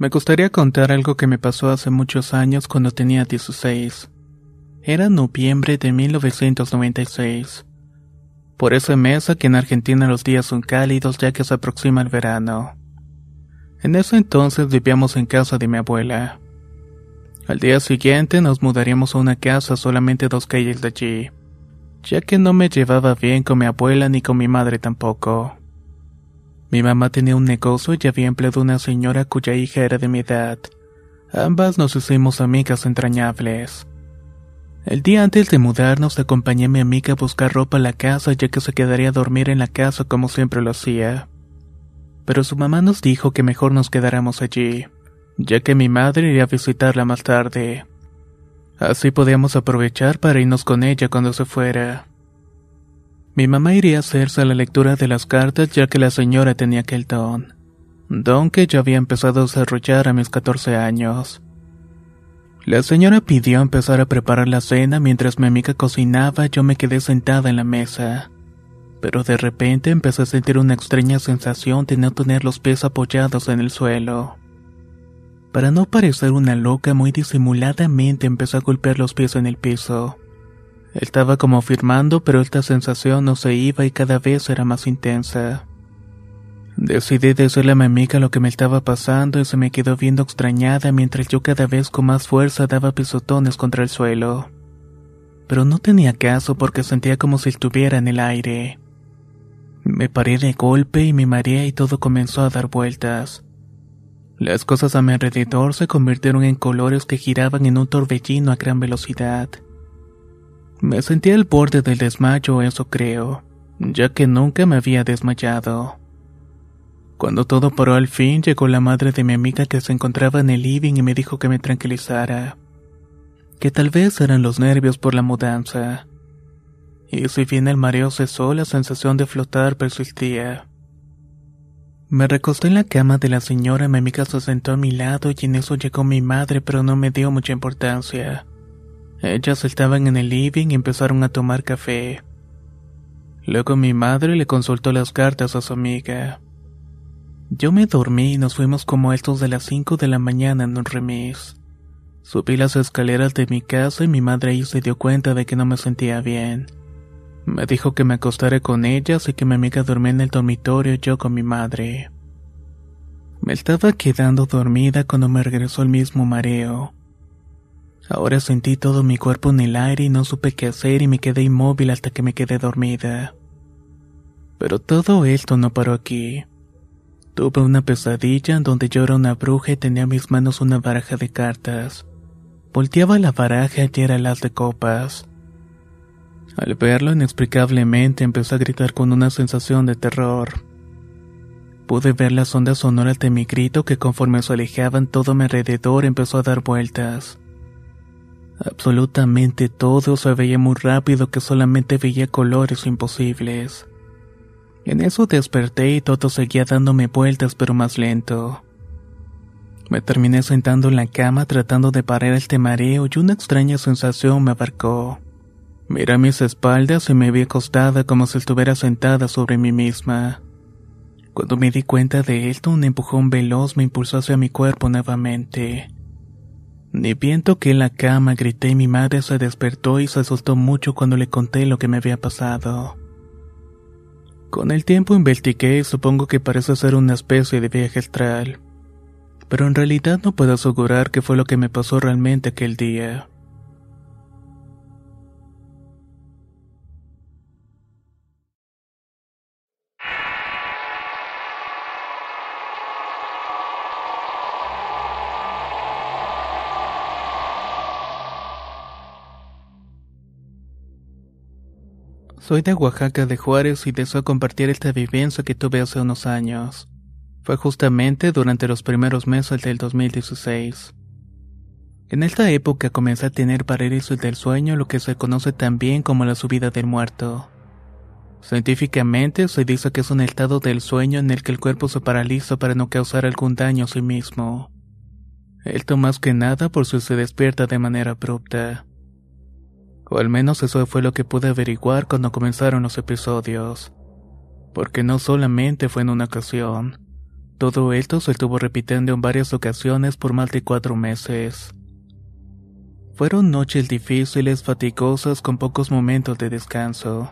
Me gustaría contar algo que me pasó hace muchos años cuando tenía 16. Era noviembre de 1996. Por ese mes aquí en Argentina los días son cálidos ya que se aproxima el verano. En ese entonces vivíamos en casa de mi abuela. Al día siguiente nos mudaríamos a una casa solamente dos calles de allí, ya que no me llevaba bien con mi abuela ni con mi madre tampoco. Mi mamá tenía un negocio y había empleado una señora cuya hija era de mi edad. Ambas nos hicimos amigas entrañables. El día antes de mudarnos acompañé a mi amiga a buscar ropa a la casa ya que se quedaría a dormir en la casa como siempre lo hacía. Pero su mamá nos dijo que mejor nos quedáramos allí, ya que mi madre iría a visitarla más tarde. Así podíamos aprovechar para irnos con ella cuando se fuera. Mi mamá iría a hacerse la lectura de las cartas ya que la señora tenía aquel don. Don que yo había empezado a desarrollar a mis 14 años. La señora pidió empezar a preparar la cena mientras mi amiga cocinaba yo me quedé sentada en la mesa. Pero de repente empecé a sentir una extraña sensación de no tener los pies apoyados en el suelo. Para no parecer una loca muy disimuladamente empecé a golpear los pies en el piso. Estaba como firmando, pero esta sensación no se iba y cada vez era más intensa. Decidí decirle a mi amiga lo que me estaba pasando y se me quedó viendo extrañada mientras yo cada vez con más fuerza daba pisotones contra el suelo. Pero no tenía caso porque sentía como si estuviera en el aire. Me paré de golpe y me mareé y todo comenzó a dar vueltas. Las cosas a mi alrededor se convirtieron en colores que giraban en un torbellino a gran velocidad. Me sentí al borde del desmayo, eso creo, ya que nunca me había desmayado. Cuando todo paró al fin, llegó la madre de mi amiga que se encontraba en el living y me dijo que me tranquilizara, que tal vez eran los nervios por la mudanza. Y si bien el mareo cesó, la sensación de flotar persistía. Me recosté en la cama de la señora, mi amiga se sentó a mi lado y en eso llegó mi madre, pero no me dio mucha importancia. Ellas estaban en el living y empezaron a tomar café. Luego mi madre le consultó las cartas a su amiga. Yo me dormí y nos fuimos como estos de las 5 de la mañana en un remis. Subí las escaleras de mi casa y mi madre ahí se dio cuenta de que no me sentía bien. Me dijo que me acostara con ellas y que mi amiga dormía en el dormitorio yo con mi madre. Me estaba quedando dormida cuando me regresó el mismo mareo. Ahora sentí todo mi cuerpo en el aire y no supe qué hacer y me quedé inmóvil hasta que me quedé dormida. Pero todo esto no paró aquí. Tuve una pesadilla en donde yo una bruja y tenía en mis manos una baraja de cartas. Volteaba la baraja y era las de copas. Al verlo inexplicablemente empecé a gritar con una sensación de terror. Pude ver las ondas sonoras de mi grito que conforme se alejaban todo mi alrededor empezó a dar vueltas. Absolutamente todo se veía muy rápido que solamente veía colores imposibles. En eso desperté y todo seguía dándome vueltas pero más lento. Me terminé sentando en la cama tratando de parar este mareo y una extraña sensación me abarcó. Miré mis espaldas y me vi acostada como si estuviera sentada sobre mí misma. Cuando me di cuenta de esto, un empujón veloz me impulsó hacia mi cuerpo nuevamente. Ni bien toqué la cama, grité y mi madre se despertó y se asustó mucho cuando le conté lo que me había pasado. Con el tiempo investigué y supongo que parece ser una especie de viaje astral, pero en realidad no puedo asegurar qué fue lo que me pasó realmente aquel día. Soy de Oaxaca de Juárez y deseo compartir esta vivencia que tuve hace unos años. Fue justamente durante los primeros meses del 2016. En esta época comencé a tener parálisis del sueño, lo que se conoce también como la subida del muerto. Científicamente se dice que es un estado del sueño en el que el cuerpo se paraliza para no causar algún daño a sí mismo. Esto más que nada por si se despierta de manera abrupta. O al menos eso fue lo que pude averiguar cuando comenzaron los episodios. Porque no solamente fue en una ocasión. Todo esto se estuvo repitiendo en varias ocasiones por más de cuatro meses. Fueron noches difíciles, fatigosas, con pocos momentos de descanso.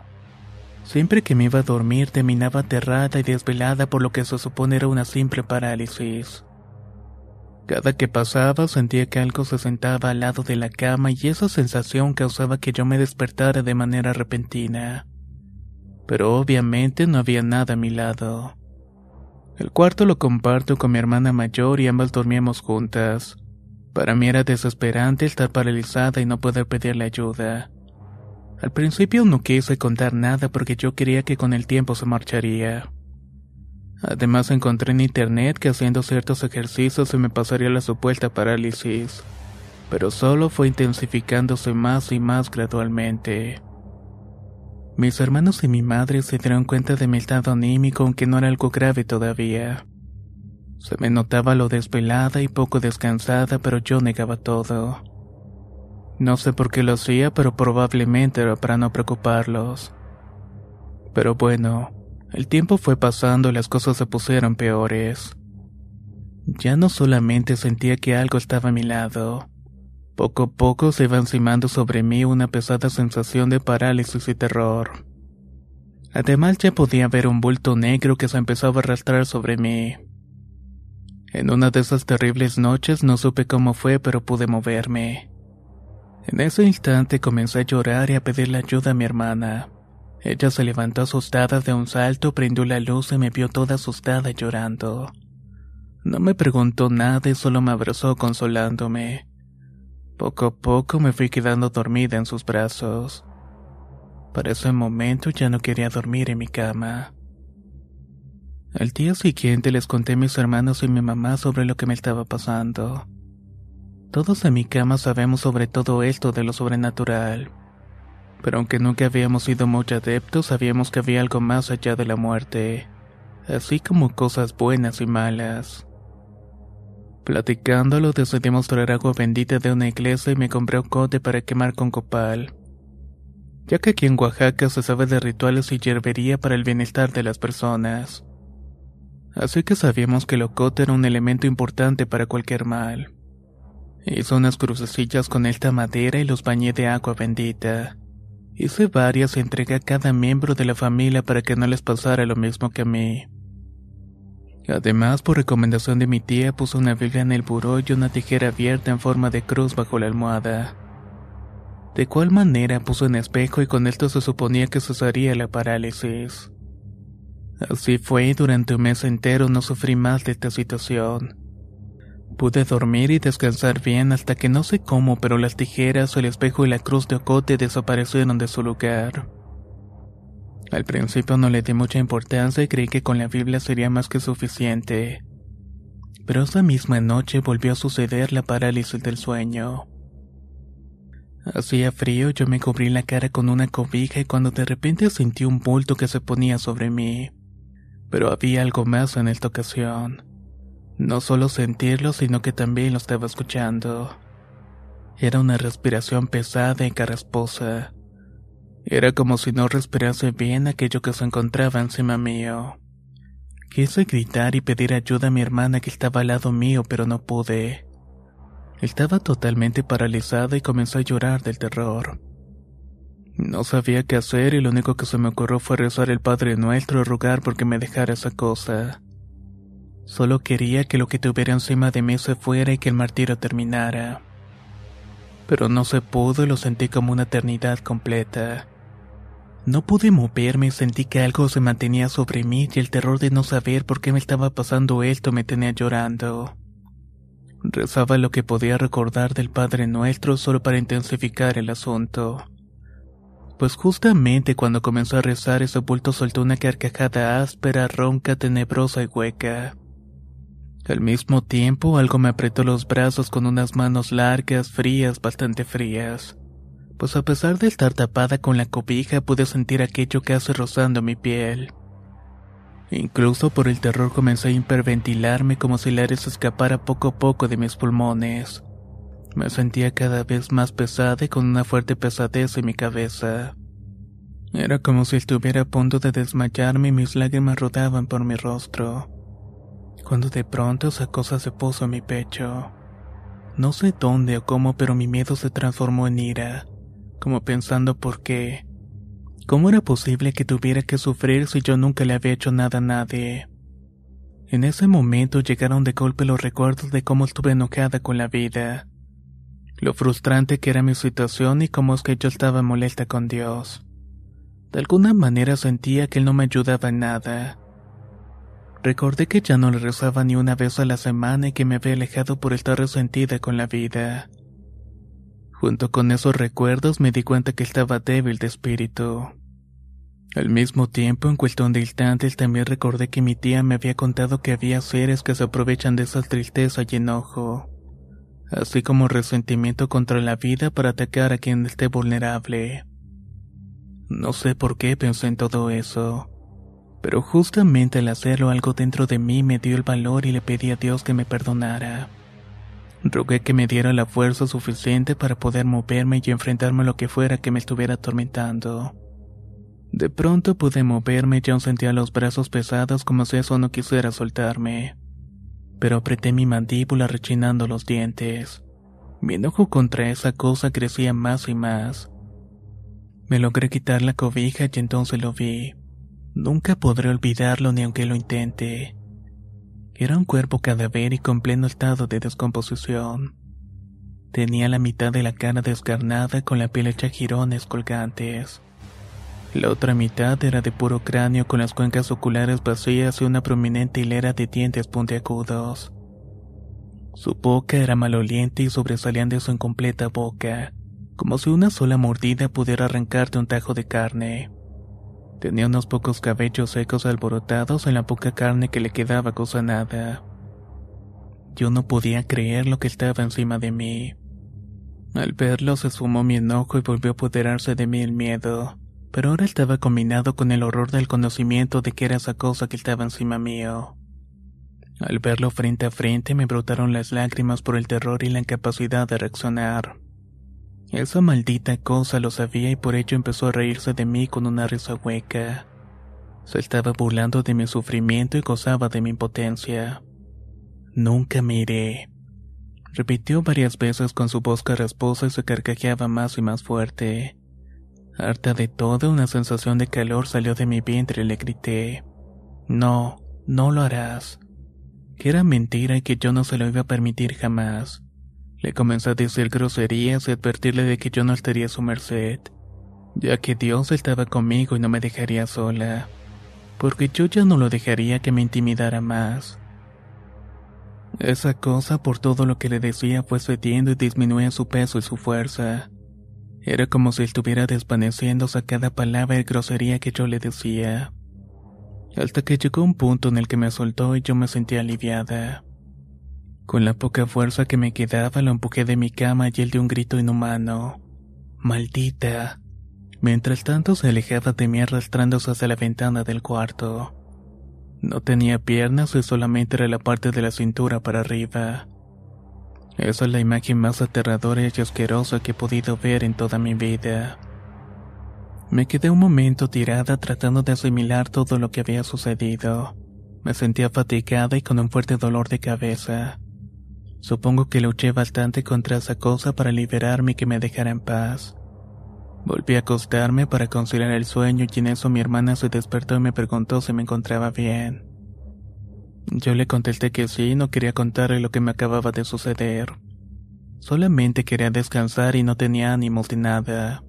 Siempre que me iba a dormir terminaba aterrada y desvelada por lo que se supone era una simple parálisis. Cada que pasaba sentía que algo se sentaba al lado de la cama y esa sensación causaba que yo me despertara de manera repentina. Pero obviamente no había nada a mi lado. El cuarto lo comparto con mi hermana mayor y ambas dormíamos juntas. Para mí era desesperante estar paralizada y no poder pedirle ayuda. Al principio no quise contar nada porque yo quería que con el tiempo se marcharía. Además encontré en internet que haciendo ciertos ejercicios se me pasaría la supuesta parálisis, pero solo fue intensificándose más y más gradualmente. Mis hermanos y mi madre se dieron cuenta de mi estado anímico aunque no era algo grave todavía. Se me notaba lo desvelada y poco descansada, pero yo negaba todo. No sé por qué lo hacía, pero probablemente era para no preocuparlos. Pero bueno, el tiempo fue pasando y las cosas se pusieron peores. Ya no solamente sentía que algo estaba a mi lado. Poco a poco se iba encimando sobre mí una pesada sensación de parálisis y terror. Además ya podía ver un bulto negro que se empezaba a arrastrar sobre mí. En una de esas terribles noches no supe cómo fue, pero pude moverme. En ese instante comencé a llorar y a pedirle ayuda a mi hermana. Ella se levantó asustada de un salto, prendió la luz y me vio toda asustada llorando. No me preguntó nada y solo me abrazó consolándome. Poco a poco me fui quedando dormida en sus brazos. Para ese momento ya no quería dormir en mi cama. Al día siguiente les conté a mis hermanos y mi mamá sobre lo que me estaba pasando. Todos en mi cama sabemos sobre todo esto de lo sobrenatural pero aunque nunca habíamos sido muy adeptos, sabíamos que había algo más allá de la muerte, así como cosas buenas y malas. Platicándolo decidí traer agua bendita de una iglesia y me compré un cote para quemar con copal, ya que aquí en Oaxaca se sabe de rituales y hierbería para el bienestar de las personas. Así que sabíamos que el ocote era un elemento importante para cualquier mal. Hice unas crucecillas con esta madera y los bañé de agua bendita. Hice varias y entregué a cada miembro de la familia para que no les pasara lo mismo que a mí. Además, por recomendación de mi tía, puso una Biblia en el buró y una tijera abierta en forma de cruz bajo la almohada. De cual manera puso un espejo y con esto se suponía que cesaría la parálisis. Así fue durante un mes entero no sufrí más de esta situación. Pude dormir y descansar bien hasta que no sé cómo, pero las tijeras, el espejo y la cruz de ocote desaparecieron de su lugar. Al principio no le di mucha importancia y creí que con la Biblia sería más que suficiente. Pero esa misma noche volvió a suceder la parálisis del sueño. Hacía frío, yo me cubrí la cara con una cobija y cuando de repente sentí un bulto que se ponía sobre mí. Pero había algo más en esta ocasión. No solo sentirlo, sino que también lo estaba escuchando. Era una respiración pesada y carrasposa. Era como si no respirase bien aquello que se encontraba encima mío. Quise gritar y pedir ayuda a mi hermana que estaba al lado mío, pero no pude. Estaba totalmente paralizada y comencé a llorar del terror. No sabía qué hacer y lo único que se me ocurrió fue rezar el Padre Nuestro y rogar porque me dejara esa cosa. Solo quería que lo que tuviera encima de mí se fuera y que el martirio terminara. Pero no se pudo y lo sentí como una eternidad completa. No pude moverme y sentí que algo se mantenía sobre mí y el terror de no saber por qué me estaba pasando esto me tenía llorando. Rezaba lo que podía recordar del Padre Nuestro solo para intensificar el asunto pues justamente cuando comenzó a rezar ese bulto soltó una carcajada áspera, ronca, tenebrosa y hueca. Al mismo tiempo algo me apretó los brazos con unas manos largas, frías, bastante frías. Pues a pesar de estar tapada con la cobija pude sentir aquello casi rozando mi piel. Incluso por el terror comencé a hiperventilarme como si el aire se escapara poco a poco de mis pulmones. Me sentía cada vez más pesada y con una fuerte pesadez en mi cabeza. Era como si estuviera a punto de desmayarme y mis lágrimas rodaban por mi rostro. Cuando de pronto esa cosa se puso en mi pecho. No sé dónde o cómo, pero mi miedo se transformó en ira, como pensando por qué. ¿Cómo era posible que tuviera que sufrir si yo nunca le había hecho nada a nadie? En ese momento llegaron de golpe los recuerdos de cómo estuve enojada con la vida lo frustrante que era mi situación y cómo es que yo estaba molesta con Dios. De alguna manera sentía que Él no me ayudaba en nada. Recordé que ya no le rezaba ni una vez a la semana y que me había alejado por estar resentida con la vida. Junto con esos recuerdos me di cuenta que estaba débil de espíritu. Al mismo tiempo, en cuestión de instantes, también recordé que mi tía me había contado que había seres que se aprovechan de esa tristeza y enojo así como resentimiento contra la vida para atacar a quien esté vulnerable. No sé por qué pensé en todo eso, pero justamente al hacerlo algo dentro de mí me dio el valor y le pedí a Dios que me perdonara. Rogué que me diera la fuerza suficiente para poder moverme y enfrentarme a lo que fuera que me estuviera atormentando. De pronto pude moverme y aún sentía los brazos pesados como si eso no quisiera soltarme pero apreté mi mandíbula rechinando los dientes. Mi enojo contra esa cosa crecía más y más. Me logré quitar la cobija y entonces lo vi. Nunca podré olvidarlo ni aunque lo intente. Era un cuerpo cadavérico en pleno estado de descomposición. Tenía la mitad de la cara descarnada con la piel hecha jirones colgantes. La otra mitad era de puro cráneo con las cuencas oculares vacías y una prominente hilera de dientes puntiagudos. Su boca era maloliente y sobresalían de su incompleta boca, como si una sola mordida pudiera arrancarte un tajo de carne. Tenía unos pocos cabellos secos alborotados en la poca carne que le quedaba nada. Yo no podía creer lo que estaba encima de mí. Al verlo se sumó mi enojo y volvió a apoderarse de mí el miedo pero ahora estaba combinado con el horror del conocimiento de que era esa cosa que estaba encima mío. Al verlo frente a frente me brotaron las lágrimas por el terror y la incapacidad de reaccionar. Esa maldita cosa lo sabía y por ello empezó a reírse de mí con una risa hueca. Se estaba burlando de mi sufrimiento y gozaba de mi impotencia. Nunca me iré. Repitió varias veces con su voz carrasposa y se carcajeaba más y más fuerte. Harta de todo, una sensación de calor salió de mi vientre y le grité. No, no lo harás. Que era mentira y que yo no se lo iba a permitir jamás. Le comencé a decir groserías y advertirle de que yo no estaría a su merced, ya que Dios estaba conmigo y no me dejaría sola, porque yo ya no lo dejaría que me intimidara más. Esa cosa por todo lo que le decía fue cediendo y disminuía su peso y su fuerza. Era como si estuviera desvaneciéndose a cada palabra y grosería que yo le decía. Hasta que llegó un punto en el que me soltó y yo me sentí aliviada. Con la poca fuerza que me quedaba lo empujé de mi cama y él dio un grito inhumano. ¡Maldita! Mientras tanto se alejaba de mí arrastrándose hacia la ventana del cuarto. No tenía piernas y solamente era la parte de la cintura para arriba. Esa es la imagen más aterradora y asquerosa que he podido ver en toda mi vida. Me quedé un momento tirada tratando de asimilar todo lo que había sucedido. Me sentía fatigada y con un fuerte dolor de cabeza. Supongo que luché bastante contra esa cosa para liberarme y que me dejara en paz. Volví a acostarme para conciliar el sueño y en eso mi hermana se despertó y me preguntó si me encontraba bien. Yo le contesté que sí y no quería contarle lo que me acababa de suceder. Solamente quería descansar y no tenía ánimos de nada.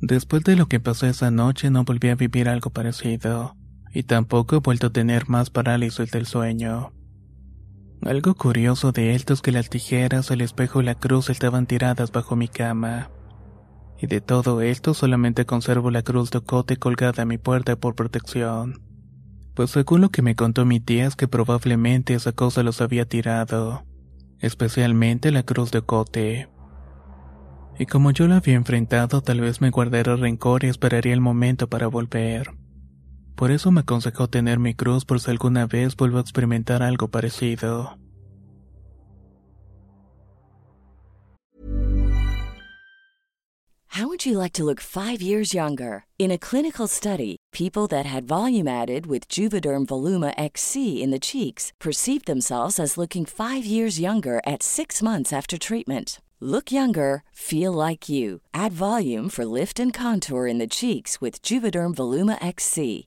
Después de lo que pasó esa noche no volví a vivir algo parecido, y tampoco he vuelto a tener más parálisis del sueño. Algo curioso de esto es que las tijeras, el espejo y la cruz estaban tiradas bajo mi cama. Y de todo esto solamente conservo la cruz de cote colgada a mi puerta por protección. Pues según lo que me contó mi tía es que probablemente esa cosa los había tirado, especialmente la cruz de cote. Y como yo la había enfrentado, tal vez me guardaría rencor y esperaría el momento para volver. Por eso me aconsejó tener mi cruz por si alguna vez vuelvo a experimentar algo parecido. How would you like to look five years younger? In a clinical study, people that had volume added with Juvederm Voluma XC in the cheeks perceived themselves as looking five years younger at six months after treatment. Look younger, feel like you. Add volume for lift and contour in the cheeks with Juvederm Voluma XC.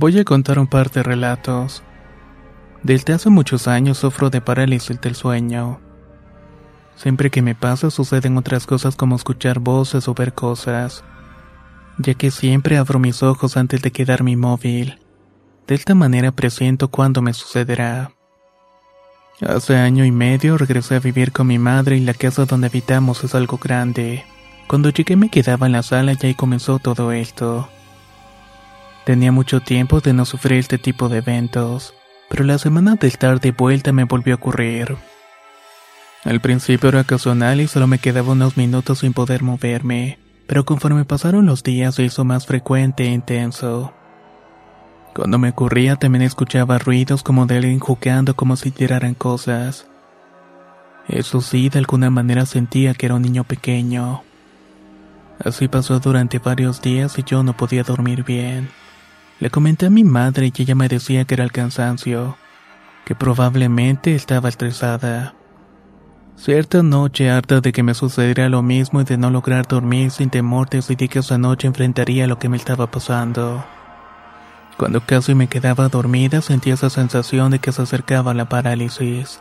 Voy a contar un par de relatos. Desde hace muchos años sufro de parálisis del sueño. Siempre que me pasa suceden otras cosas como escuchar voces o ver cosas, ya que siempre abro mis ojos antes de quedarme inmóvil. De esta manera presiento cuándo me sucederá. Hace año y medio regresé a vivir con mi madre y la casa donde habitamos es algo grande. Cuando llegué me quedaba en la sala y ahí comenzó todo esto. Tenía mucho tiempo de no sufrir este tipo de eventos, pero la semana de estar de vuelta me volvió a ocurrir. Al principio era ocasional y solo me quedaba unos minutos sin poder moverme, pero conforme pasaron los días se hizo más frecuente e intenso. Cuando me ocurría también escuchaba ruidos como de alguien jugando como si tiraran cosas. Eso sí, de alguna manera sentía que era un niño pequeño. Así pasó durante varios días y yo no podía dormir bien. Le comenté a mi madre y ella me decía que era el cansancio, que probablemente estaba estresada. Cierta noche, harta de que me sucediera lo mismo y de no lograr dormir sin temor, decidí que esa noche enfrentaría lo que me estaba pasando. Cuando casi me quedaba dormida, sentí esa sensación de que se acercaba la parálisis.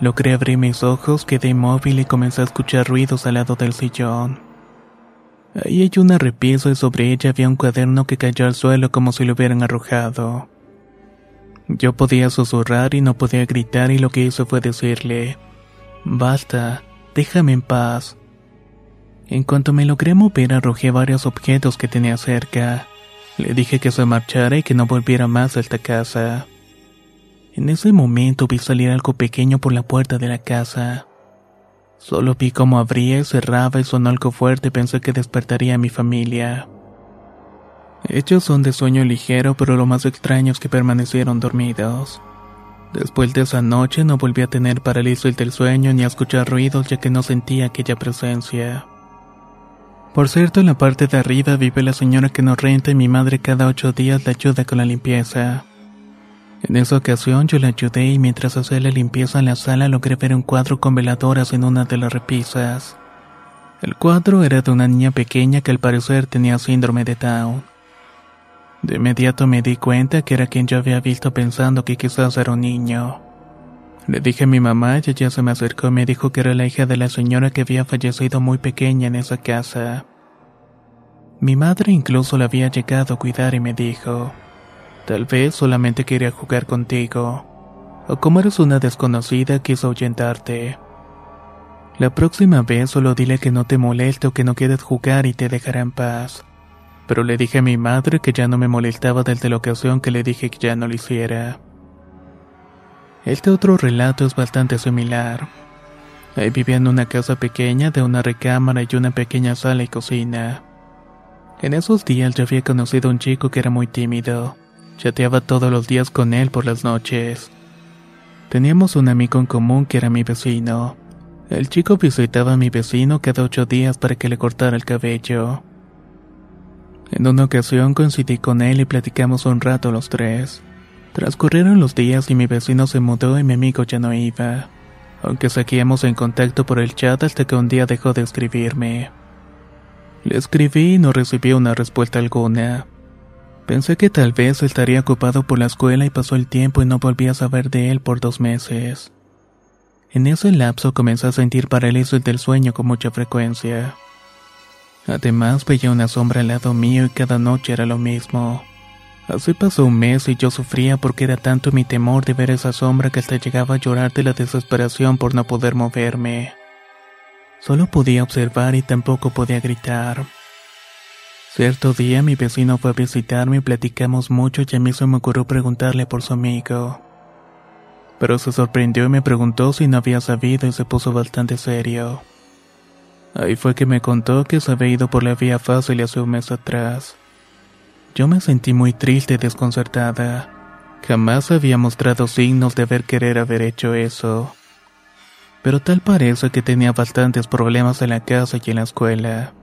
Logré abrir mis ojos, quedé inmóvil y comencé a escuchar ruidos al lado del sillón. Ahí hay una repisa y sobre ella había un cuaderno que cayó al suelo como si lo hubieran arrojado. Yo podía susurrar y no podía gritar y lo que hice fue decirle, Basta, déjame en paz. En cuanto me logré mover arrojé varios objetos que tenía cerca. Le dije que se marchara y que no volviera más a esta casa. En ese momento vi salir algo pequeño por la puerta de la casa. Solo vi cómo abría y cerraba y sonó algo fuerte pensé que despertaría a mi familia. Ellos son de sueño ligero, pero lo más extraño es que permanecieron dormidos. Después de esa noche no volví a tener parálisis del sueño ni a escuchar ruidos ya que no sentía aquella presencia. Por cierto, en la parte de arriba vive la señora que nos renta y mi madre cada ocho días le ayuda con la limpieza. En esa ocasión yo la ayudé y mientras hacía la limpieza en la sala logré ver un cuadro con veladoras en una de las repisas. El cuadro era de una niña pequeña que al parecer tenía síndrome de Down. De inmediato me di cuenta que era quien yo había visto pensando que quizás era un niño. Le dije a mi mamá y ella se me acercó y me dijo que era la hija de la señora que había fallecido muy pequeña en esa casa. Mi madre incluso la había llegado a cuidar y me dijo, tal vez solamente quería jugar contigo, o como eres una desconocida quiso ahuyentarte. La próxima vez solo dile que no te moleste o que no quieres jugar y te dejará en paz. Pero le dije a mi madre que ya no me molestaba desde la ocasión que le dije que ya no lo hiciera. Este otro relato es bastante similar. Ahí vivía en una casa pequeña de una recámara y una pequeña sala y cocina. En esos días yo había conocido a un chico que era muy tímido. Chateaba todos los días con él por las noches. Teníamos un amigo en común que era mi vecino. El chico visitaba a mi vecino cada ocho días para que le cortara el cabello. En una ocasión coincidí con él y platicamos un rato los tres. Transcurrieron los días y mi vecino se mudó y mi amigo ya no iba, aunque seguíamos en contacto por el chat hasta que un día dejó de escribirme. Le escribí y no recibí una respuesta alguna. Pensé que tal vez estaría ocupado por la escuela y pasó el tiempo y no volví a saber de él por dos meses. En ese lapso comencé a sentir parálisis del sueño con mucha frecuencia. Además veía una sombra al lado mío y cada noche era lo mismo. Así pasó un mes y yo sufría porque era tanto mi temor de ver esa sombra que hasta llegaba a llorar de la desesperación por no poder moverme. Solo podía observar y tampoco podía gritar. Cierto día mi vecino fue a visitarme y platicamos mucho y a mí se me ocurrió preguntarle por su amigo. Pero se sorprendió y me preguntó si no había sabido y se puso bastante serio. Ahí fue que me contó que se había ido por la vía fácil hace un mes atrás. Yo me sentí muy triste y desconcertada. Jamás había mostrado signos de haber querer haber hecho eso. Pero tal parece que tenía bastantes problemas en la casa y en la escuela.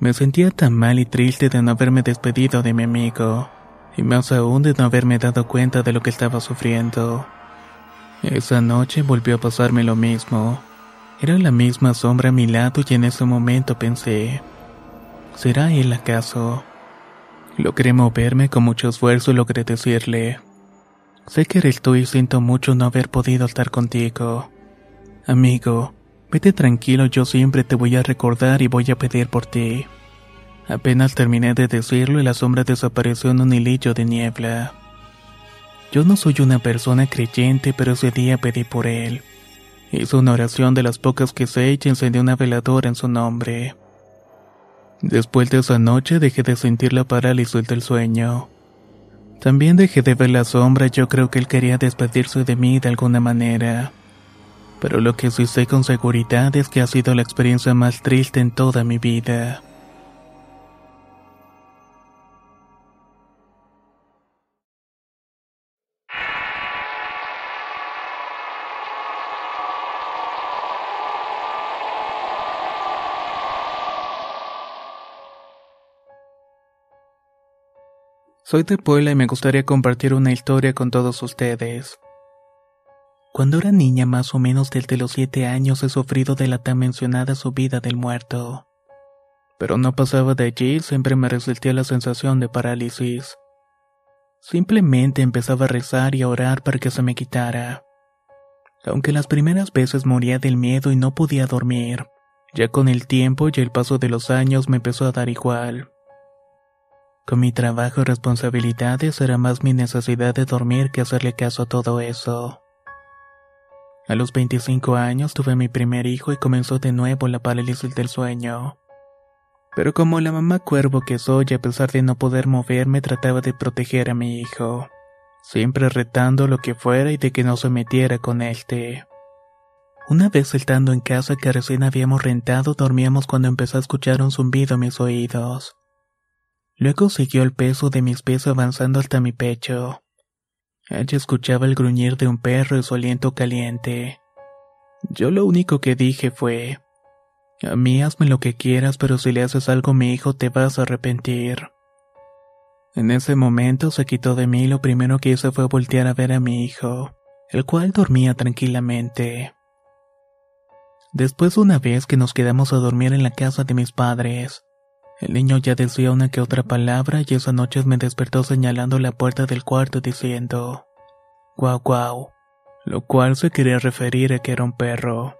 Me sentía tan mal y triste de no haberme despedido de mi amigo, y más aún de no haberme dado cuenta de lo que estaba sufriendo. Esa noche volvió a pasarme lo mismo. Era la misma sombra a mi lado y en ese momento pensé, ¿será él acaso? Logré moverme con mucho esfuerzo y logré decirle, sé que eres tú y siento mucho no haber podido estar contigo. Amigo, vete tranquilo, yo siempre te voy a recordar y voy a pedir por ti. Apenas terminé de decirlo y la sombra desapareció en un hilillo de niebla. Yo no soy una persona creyente, pero ese día pedí por él. Hizo una oración de las pocas que sé y encendió una veladora en su nombre. Después de esa noche dejé de sentir la parálisis del sueño. También dejé de ver la sombra yo creo que él quería despedirse de mí de alguna manera. Pero lo que sí sé con seguridad es que ha sido la experiencia más triste en toda mi vida. Soy de Puebla y me gustaría compartir una historia con todos ustedes. Cuando era niña más o menos desde los siete años he sufrido de la tan mencionada subida del muerto. Pero no pasaba de allí, siempre me resistía la sensación de parálisis. Simplemente empezaba a rezar y a orar para que se me quitara. Aunque las primeras veces moría del miedo y no podía dormir, ya con el tiempo y el paso de los años me empezó a dar igual. Con mi trabajo y responsabilidades era más mi necesidad de dormir que hacerle caso a todo eso. A los 25 años tuve mi primer hijo y comenzó de nuevo la parálisis del sueño. Pero como la mamá cuervo que soy, a pesar de no poder moverme, trataba de proteger a mi hijo, siempre retando lo que fuera y de que no se metiera con este. Una vez estando en casa que recién habíamos rentado, dormíamos cuando empezó a escuchar un zumbido en mis oídos. Luego siguió el peso de mis pies avanzando hasta mi pecho. Allí escuchaba el gruñir de un perro y su aliento caliente. Yo lo único que dije fue, a mí hazme lo que quieras, pero si le haces algo a mi hijo te vas a arrepentir. En ese momento se quitó de mí y lo primero que hice fue voltear a ver a mi hijo, el cual dormía tranquilamente. Después una vez que nos quedamos a dormir en la casa de mis padres, el niño ya decía una que otra palabra y esa noche me despertó señalando la puerta del cuarto diciendo, guau guau, lo cual se quería referir a que era un perro.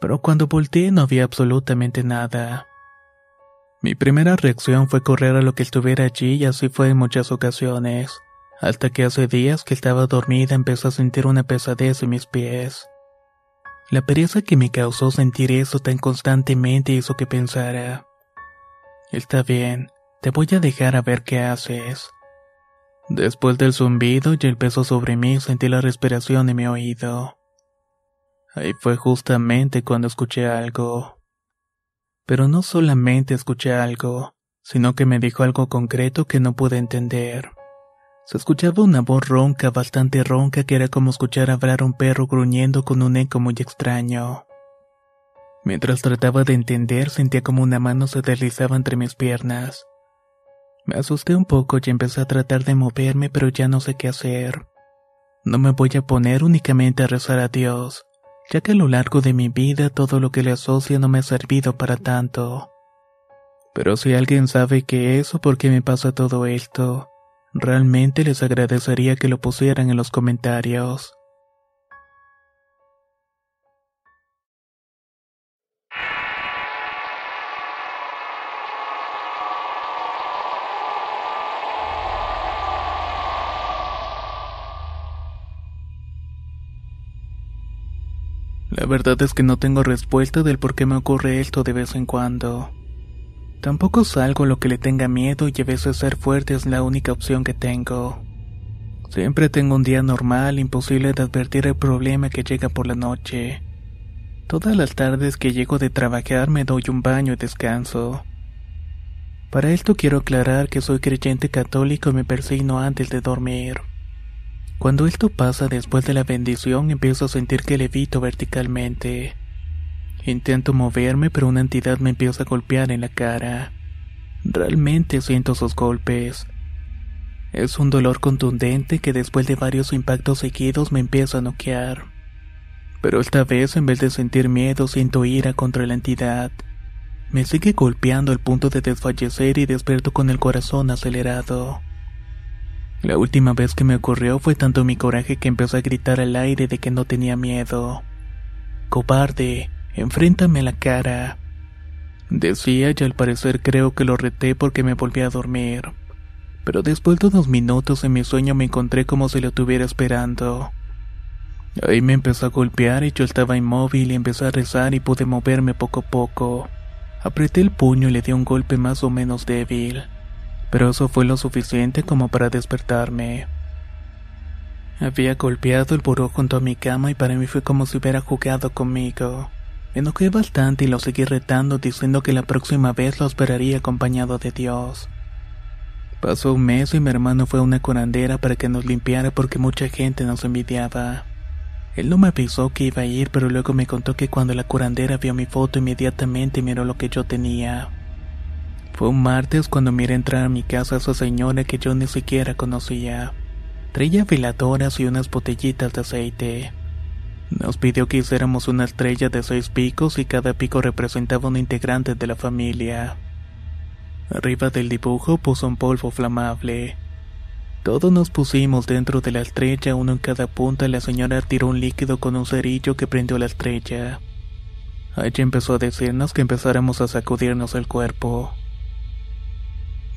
Pero cuando volteé no había absolutamente nada. Mi primera reacción fue correr a lo que estuviera allí y así fue en muchas ocasiones, hasta que hace días que estaba dormida empecé a sentir una pesadez en mis pies. La pereza que me causó sentir eso tan constantemente hizo que pensara, Está bien, te voy a dejar a ver qué haces. Después del zumbido y el peso sobre mí sentí la respiración en mi oído. Ahí fue justamente cuando escuché algo. Pero no solamente escuché algo, sino que me dijo algo concreto que no pude entender. Se escuchaba una voz ronca, bastante ronca, que era como escuchar hablar a un perro gruñendo con un eco muy extraño. Mientras trataba de entender, sentía como una mano se deslizaba entre mis piernas. Me asusté un poco y empecé a tratar de moverme, pero ya no sé qué hacer. No me voy a poner únicamente a rezar a Dios, ya que a lo largo de mi vida todo lo que le asocia no me ha servido para tanto. Pero si alguien sabe qué es o por qué me pasa todo esto, realmente les agradecería que lo pusieran en los comentarios. La verdad es que no tengo respuesta del por qué me ocurre esto de vez en cuando. Tampoco salgo lo que le tenga miedo y a veces ser fuerte es la única opción que tengo. Siempre tengo un día normal, imposible de advertir el problema que llega por la noche. Todas las tardes que llego de trabajar me doy un baño y descanso. Para esto quiero aclarar que soy creyente católico y me persigno antes de dormir. Cuando esto pasa después de la bendición empiezo a sentir que levito verticalmente. Intento moverme pero una entidad me empieza a golpear en la cara. Realmente siento sus golpes. Es un dolor contundente que después de varios impactos seguidos me empieza a noquear. Pero esta vez en vez de sentir miedo siento ira contra la entidad. Me sigue golpeando al punto de desfallecer y despierto con el corazón acelerado. La última vez que me ocurrió fue tanto mi coraje que empezó a gritar al aire de que no tenía miedo. Cobarde, enfréntame la cara. Decía y al parecer creo que lo reté porque me volví a dormir. Pero después de unos minutos en mi sueño me encontré como si lo estuviera esperando. Ahí me empezó a golpear y yo estaba inmóvil y empecé a rezar y pude moverme poco a poco. Apreté el puño y le di un golpe más o menos débil, pero eso fue lo suficiente como para despertarme. Había golpeado el buró junto a mi cama y para mí fue como si hubiera jugado conmigo. Me enojé bastante y lo seguí retando diciendo que la próxima vez lo esperaría acompañado de Dios. Pasó un mes y mi hermano fue a una curandera para que nos limpiara porque mucha gente nos envidiaba. Él no me avisó que iba a ir, pero luego me contó que cuando la curandera vio mi foto inmediatamente miró lo que yo tenía. Fue un martes cuando miré entrar a mi casa a esa señora que yo ni siquiera conocía. Traía veladoras y unas botellitas de aceite. Nos pidió que hiciéramos una estrella de seis picos y cada pico representaba un integrante de la familia. Arriba del dibujo puso un polvo flamable. Todos nos pusimos dentro de la estrella, uno en cada punta, y la señora tiró un líquido con un cerillo que prendió la estrella. Allí empezó a decirnos que empezáramos a sacudirnos el cuerpo.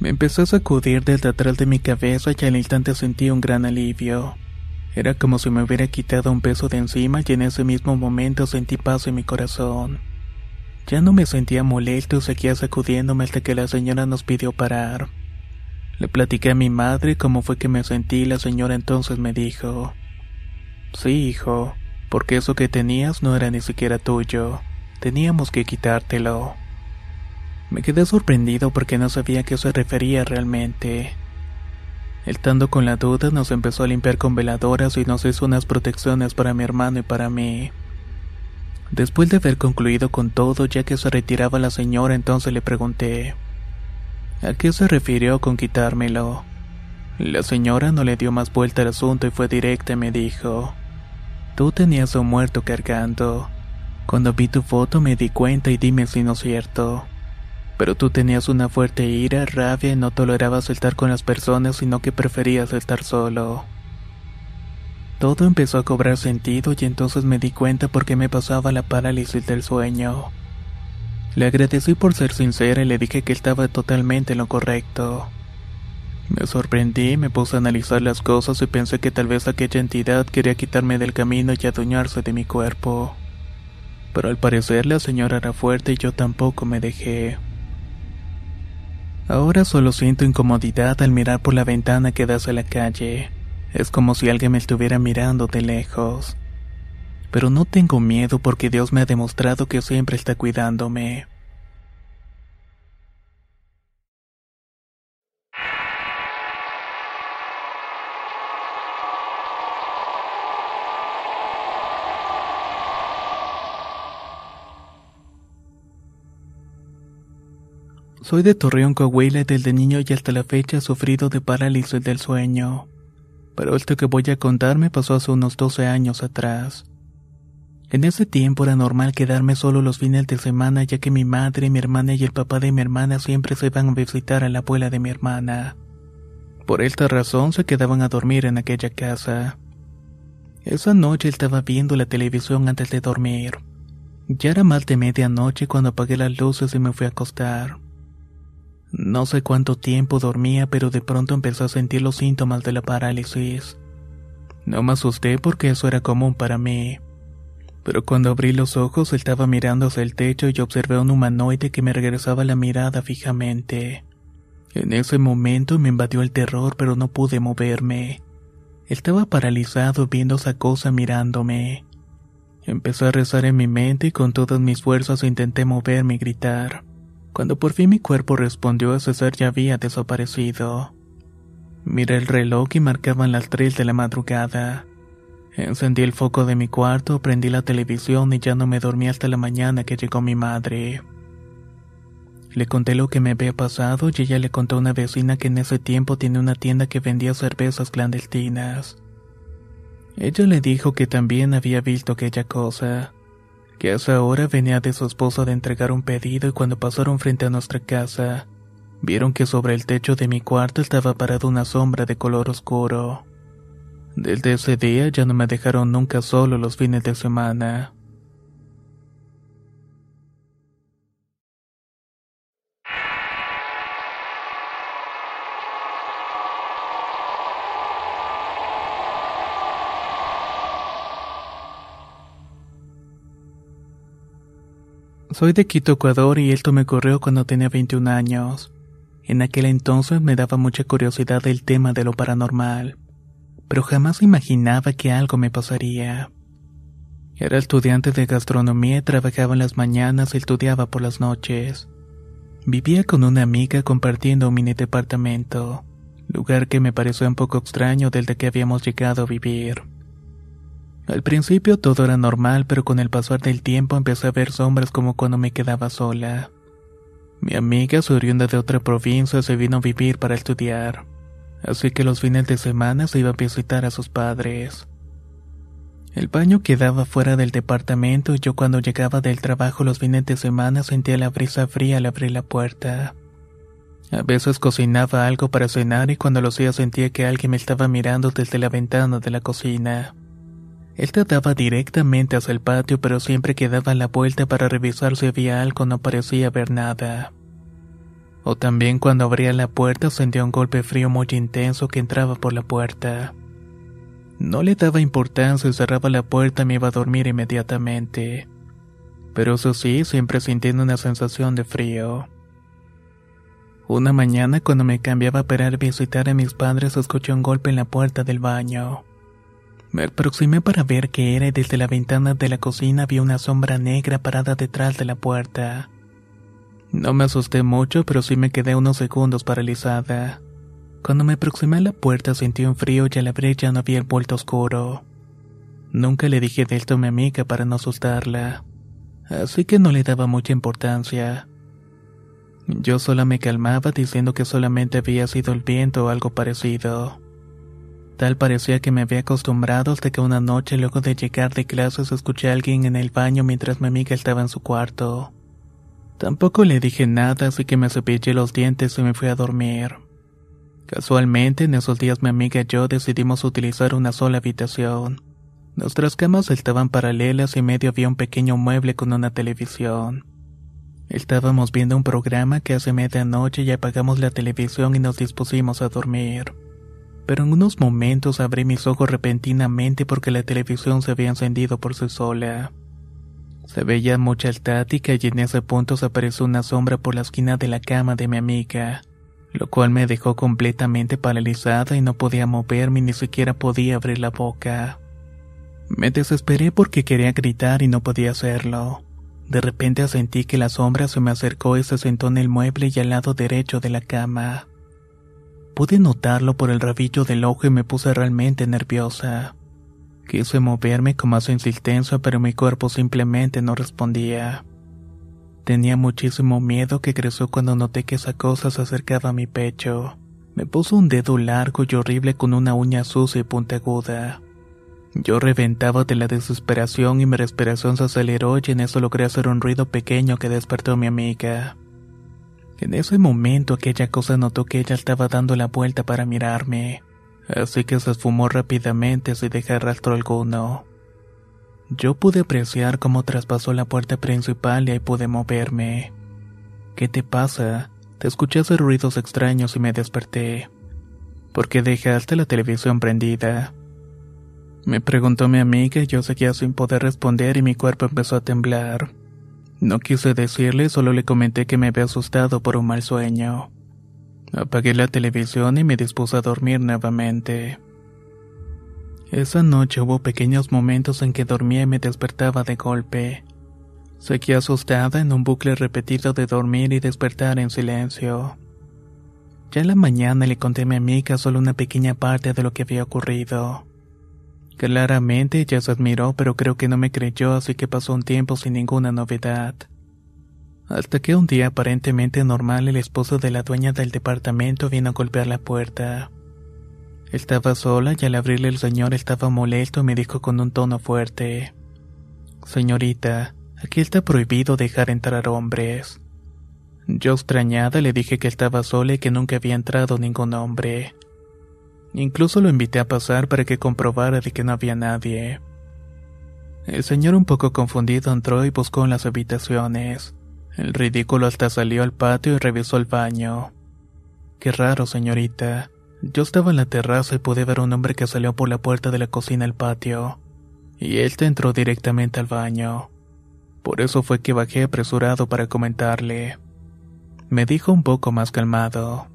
Me empezó a sacudir desde atrás de mi cabeza y al instante sentí un gran alivio. Era como si me hubiera quitado un peso de encima y en ese mismo momento sentí paz en mi corazón. Ya no me sentía molesto y seguía sacudiéndome hasta que la señora nos pidió parar. Le platiqué a mi madre cómo fue que me sentí y la señora entonces me dijo, Sí, hijo, porque eso que tenías no era ni siquiera tuyo, teníamos que quitártelo. Me quedé sorprendido porque no sabía a qué se refería realmente. Estando con la duda, nos empezó a limpiar con veladoras y nos hizo unas protecciones para mi hermano y para mí. Después de haber concluido con todo, ya que se retiraba la señora, entonces le pregunté, ¿A qué se refirió con quitármelo? La señora no le dio más vuelta al asunto y fue directa y me dijo, Tú tenías a un muerto cargando. Cuando vi tu foto me di cuenta y dime si no es cierto. Pero tú tenías una fuerte ira, rabia y no tolerabas estar con las personas, sino que preferías estar solo. Todo empezó a cobrar sentido y entonces me di cuenta por qué me pasaba la parálisis del sueño. Le agradecí por ser sincera y le dije que estaba totalmente en lo correcto. Me sorprendí, me puse a analizar las cosas y pensé que tal vez aquella entidad quería quitarme del camino y adueñarse de mi cuerpo. Pero al parecer la señora era fuerte y yo tampoco me dejé. Ahora solo siento incomodidad al mirar por la ventana que da hacia la calle. Es como si alguien me estuviera mirando de lejos pero no tengo miedo porque Dios me ha demostrado que siempre está cuidándome. Soy de Torreón, Coahuila y desde niño y hasta la fecha he sufrido de parálisis del sueño. Pero esto que voy a contar me pasó hace unos 12 años atrás. En ese tiempo era normal quedarme solo los fines de semana ya que mi madre, mi hermana y el papá de mi hermana siempre se iban a visitar a la abuela de mi hermana. Por esta razón se quedaban a dormir en aquella casa. Esa noche estaba viendo la televisión antes de dormir. Ya era más de medianoche cuando apagué las luces y me fui a acostar. No sé cuánto tiempo dormía, pero de pronto empecé a sentir los síntomas de la parálisis. No me asusté porque eso era común para mí pero cuando abrí los ojos estaba mirando hacia el techo y observé a un humanoide que me regresaba la mirada fijamente. En ese momento me invadió el terror, pero no pude moverme. Estaba paralizado viendo esa cosa mirándome. Empecé a rezar en mi mente y con todas mis fuerzas intenté moverme y gritar. Cuando por fin mi cuerpo respondió, ese ser ya había desaparecido. Miré el reloj y marcaban las tres de la madrugada. Encendí el foco de mi cuarto, prendí la televisión y ya no me dormí hasta la mañana que llegó mi madre. Le conté lo que me había pasado y ella le contó a una vecina que en ese tiempo tiene una tienda que vendía cervezas clandestinas. Ella le dijo que también había visto aquella cosa, que a esa hora venía de su esposa de entregar un pedido y cuando pasaron frente a nuestra casa, vieron que sobre el techo de mi cuarto estaba parada una sombra de color oscuro. Desde ese día ya no me dejaron nunca solo los fines de semana. Soy de Quito, Ecuador, y esto me ocurrió cuando tenía 21 años. En aquel entonces me daba mucha curiosidad el tema de lo paranormal, pero jamás imaginaba que algo me pasaría. Era estudiante de gastronomía y trabajaba en las mañanas y estudiaba por las noches. Vivía con una amiga compartiendo un mini departamento, lugar que me pareció un poco extraño desde que habíamos llegado a vivir. Al principio todo era normal, pero con el pasar del tiempo empecé a ver sombras como cuando me quedaba sola. Mi amiga, oriunda de otra provincia, se vino a vivir para estudiar, así que los fines de semana se iba a visitar a sus padres. El baño quedaba fuera del departamento y yo cuando llegaba del trabajo los fines de semana sentía la brisa fría al abrir la puerta. A veces cocinaba algo para cenar y cuando lo hacía sentía que alguien me estaba mirando desde la ventana de la cocina. Él trataba directamente hacia el patio, pero siempre que daba la vuelta para revisar si había algo no parecía haber nada. O también cuando abría la puerta sentía un golpe frío muy intenso que entraba por la puerta. No le daba importancia y cerraba la puerta y me iba a dormir inmediatamente. Pero eso sí, siempre sintiendo una sensación de frío. Una mañana cuando me cambiaba para ir a visitar a mis padres escuché un golpe en la puerta del baño. Me aproximé para ver qué era y desde la ventana de la cocina vi una sombra negra parada detrás de la puerta. No me asusté mucho, pero sí me quedé unos segundos paralizada. Cuando me aproximé a la puerta sentí un frío y al abrir ya no había el vuelto oscuro. Nunca le dije de esto a mi amiga para no asustarla, así que no le daba mucha importancia. Yo sola me calmaba diciendo que solamente había sido el viento o algo parecido. Tal parecía que me había acostumbrado hasta que una noche luego de llegar de clases escuché a alguien en el baño mientras mi amiga estaba en su cuarto. Tampoco le dije nada, así que me cepillé los dientes y me fui a dormir. Casualmente, en esos días mi amiga y yo decidimos utilizar una sola habitación. Nuestras camas estaban paralelas y en medio había un pequeño mueble con una televisión. Estábamos viendo un programa que hace medianoche y apagamos la televisión y nos dispusimos a dormir pero en unos momentos abrí mis ojos repentinamente porque la televisión se había encendido por sí sola. Se veía mucha estática y en ese punto se apareció una sombra por la esquina de la cama de mi amiga, lo cual me dejó completamente paralizada y no podía moverme ni siquiera podía abrir la boca. Me desesperé porque quería gritar y no podía hacerlo. De repente sentí que la sombra se me acercó y se sentó en el mueble y al lado derecho de la cama. Pude notarlo por el rabillo del ojo y me puse realmente nerviosa. Quise moverme con más insistencia, pero mi cuerpo simplemente no respondía. Tenía muchísimo miedo que creció cuando noté que esa cosa se acercaba a mi pecho. Me puso un dedo largo y horrible con una uña sucia y puntiaguda. Yo reventaba de la desesperación y mi respiración se aceleró y en eso logré hacer un ruido pequeño que despertó a mi amiga. En ese momento aquella cosa notó que ella estaba dando la vuelta para mirarme, así que se esfumó rápidamente sin dejar rastro alguno. Yo pude apreciar cómo traspasó la puerta principal y ahí pude moverme. ¿Qué te pasa? Te escuché hacer ruidos extraños y me desperté. ¿Por qué dejaste la televisión prendida? Me preguntó mi amiga y yo seguía sin poder responder y mi cuerpo empezó a temblar. No quise decirle, solo le comenté que me había asustado por un mal sueño. Apagué la televisión y me dispuse a dormir nuevamente. Esa noche hubo pequeños momentos en que dormía y me despertaba de golpe. Seguí asustada en un bucle repetido de dormir y despertar en silencio. Ya en la mañana le conté a mi amiga solo una pequeña parte de lo que había ocurrido. Claramente ella se admiró, pero creo que no me creyó, así que pasó un tiempo sin ninguna novedad. Hasta que un día aparentemente normal el esposo de la dueña del departamento vino a golpear la puerta. Estaba sola y al abrirle el señor estaba molesto y me dijo con un tono fuerte. Señorita, aquí está prohibido dejar entrar hombres. Yo extrañada le dije que estaba sola y que nunca había entrado ningún hombre. Incluso lo invité a pasar para que comprobara de que no había nadie. El señor un poco confundido entró y buscó en las habitaciones. El ridículo hasta salió al patio y revisó el baño. Qué raro, señorita. Yo estaba en la terraza y pude ver a un hombre que salió por la puerta de la cocina al patio. Y él entró directamente al baño. Por eso fue que bajé apresurado para comentarle. Me dijo un poco más calmado.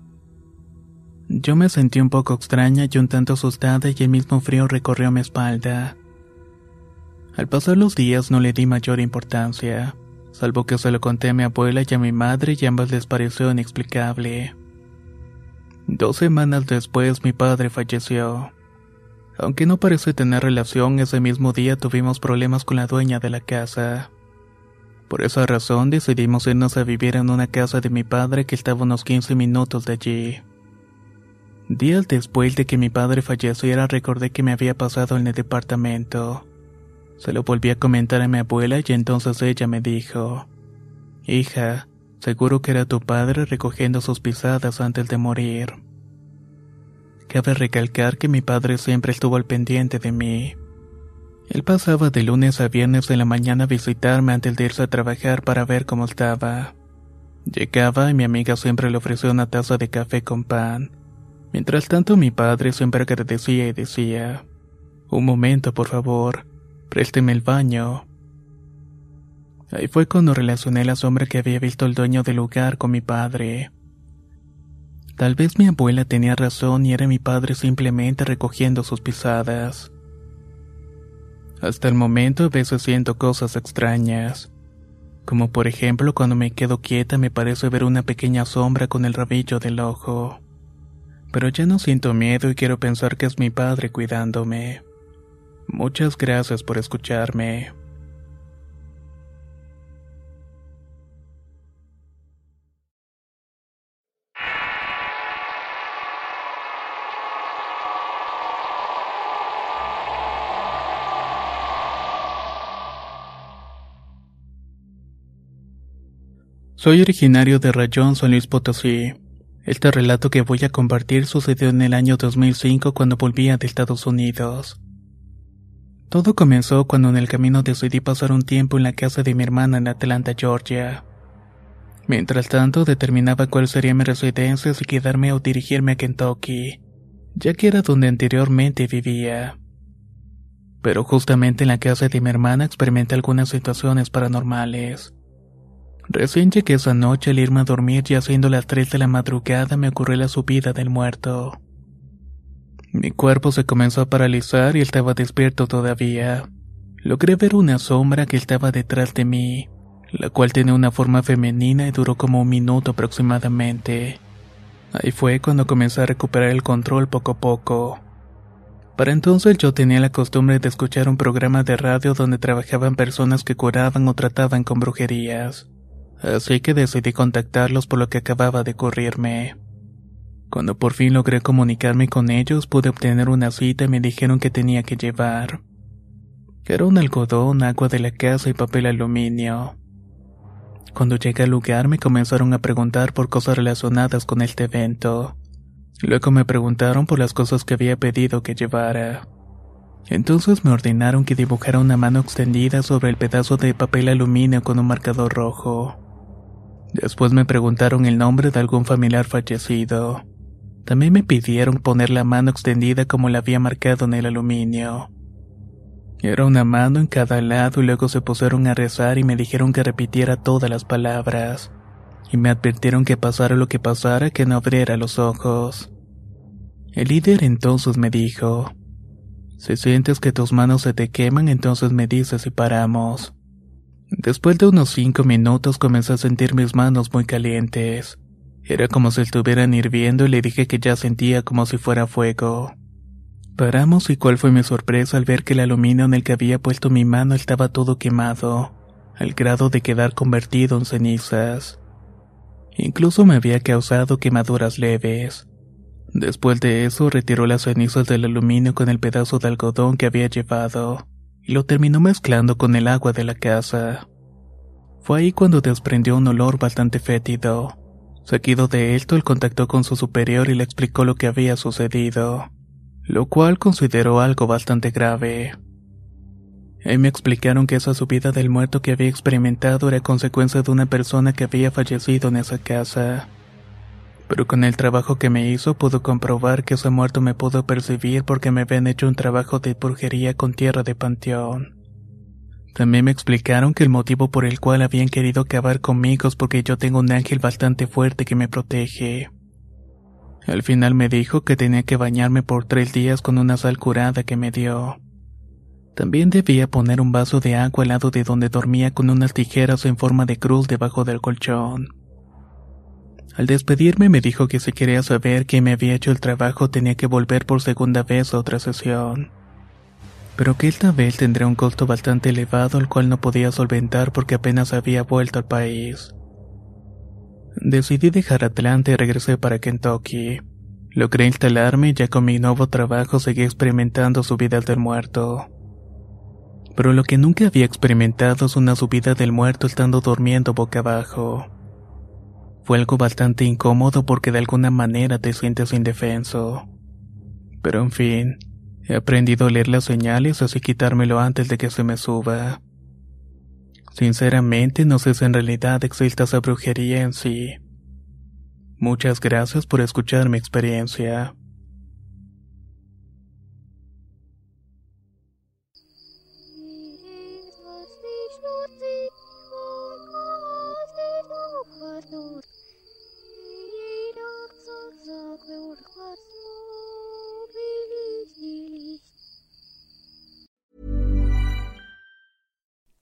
Yo me sentí un poco extraña y un tanto asustada y el mismo frío recorrió mi espalda. Al pasar los días no le di mayor importancia, salvo que se lo conté a mi abuela y a mi madre y ambas les pareció inexplicable. Dos semanas después mi padre falleció. Aunque no parece tener relación, ese mismo día tuvimos problemas con la dueña de la casa. Por esa razón decidimos irnos a vivir en una casa de mi padre que estaba unos 15 minutos de allí. Días después de que mi padre falleciera recordé que me había pasado en el departamento. Se lo volví a comentar a mi abuela y entonces ella me dijo, Hija, seguro que era tu padre recogiendo sus pisadas antes de morir. Cabe recalcar que mi padre siempre estuvo al pendiente de mí. Él pasaba de lunes a viernes de la mañana a visitarme antes de irse a trabajar para ver cómo estaba. Llegaba y mi amiga siempre le ofreció una taza de café con pan. Mientras tanto mi padre siempre agradecía y decía, Un momento, por favor, Présteme el baño. Ahí fue cuando relacioné la sombra que había visto el dueño del lugar con mi padre. Tal vez mi abuela tenía razón y era mi padre simplemente recogiendo sus pisadas. Hasta el momento a veces siento cosas extrañas, como por ejemplo cuando me quedo quieta me parece ver una pequeña sombra con el rabillo del ojo. Pero ya no siento miedo y quiero pensar que es mi padre cuidándome. Muchas gracias por escucharme. Soy originario de Rayón, San Luis Potosí. Este relato que voy a compartir sucedió en el año 2005 cuando volvía de Estados Unidos. Todo comenzó cuando en el camino decidí pasar un tiempo en la casa de mi hermana en Atlanta, Georgia. Mientras tanto, determinaba cuál sería mi residencia si quedarme o dirigirme a Kentucky, ya que era donde anteriormente vivía. Pero justamente en la casa de mi hermana experimenté algunas situaciones paranormales. Recién llegué esa noche al irme a dormir y haciendo las 3 de la madrugada me ocurrió la subida del muerto. Mi cuerpo se comenzó a paralizar y estaba despierto todavía. Logré ver una sombra que estaba detrás de mí, la cual tenía una forma femenina y duró como un minuto aproximadamente. Ahí fue cuando comencé a recuperar el control poco a poco. Para entonces yo tenía la costumbre de escuchar un programa de radio donde trabajaban personas que curaban o trataban con brujerías. Así que decidí contactarlos por lo que acababa de ocurrirme. Cuando por fin logré comunicarme con ellos, pude obtener una cita y me dijeron que tenía que llevar. Era un algodón, agua de la casa y papel aluminio. Cuando llegué al lugar me comenzaron a preguntar por cosas relacionadas con este evento. Luego me preguntaron por las cosas que había pedido que llevara. Entonces me ordenaron que dibujara una mano extendida sobre el pedazo de papel aluminio con un marcador rojo. Después me preguntaron el nombre de algún familiar fallecido. También me pidieron poner la mano extendida como la había marcado en el aluminio. Era una mano en cada lado y luego se pusieron a rezar y me dijeron que repitiera todas las palabras. Y me advirtieron que pasara lo que pasara que no abriera los ojos. El líder entonces me dijo, si sientes que tus manos se te queman entonces me dices si paramos. Después de unos cinco minutos comencé a sentir mis manos muy calientes. Era como si estuvieran hirviendo y le dije que ya sentía como si fuera fuego. Paramos y cuál fue mi sorpresa al ver que el aluminio en el que había puesto mi mano estaba todo quemado, al grado de quedar convertido en cenizas. Incluso me había causado quemaduras leves. Después de eso retiró las cenizas del aluminio con el pedazo de algodón que había llevado y lo terminó mezclando con el agua de la casa. Fue ahí cuando desprendió un olor bastante fétido. Seguido de esto, él contactó con su superior y le explicó lo que había sucedido, lo cual consideró algo bastante grave. Ahí me explicaron que esa subida del muerto que había experimentado era consecuencia de una persona que había fallecido en esa casa. Pero con el trabajo que me hizo pudo comprobar que ese muerto me pudo percibir porque me habían hecho un trabajo de brujería con tierra de panteón. También me explicaron que el motivo por el cual habían querido acabar conmigo es porque yo tengo un ángel bastante fuerte que me protege. Al final me dijo que tenía que bañarme por tres días con una sal curada que me dio. También debía poner un vaso de agua al lado de donde dormía con unas tijeras en forma de cruz debajo del colchón. Al despedirme me dijo que si quería saber quién me había hecho el trabajo tenía que volver por segunda vez a otra sesión. Pero que esta vez tendría un costo bastante elevado el cual no podía solventar porque apenas había vuelto al país. Decidí dejar Atlanta y regresé para Kentucky. Logré instalarme y ya con mi nuevo trabajo seguí experimentando subidas del muerto pero lo que nunca había experimentado es una subida del muerto estando durmiendo boca abajo. Fue algo bastante incómodo porque de alguna manera te sientes indefenso. Pero en fin, he aprendido a leer las señales así quitármelo antes de que se me suba. Sinceramente no sé si en realidad existe esa brujería en sí. Muchas gracias por escuchar mi experiencia.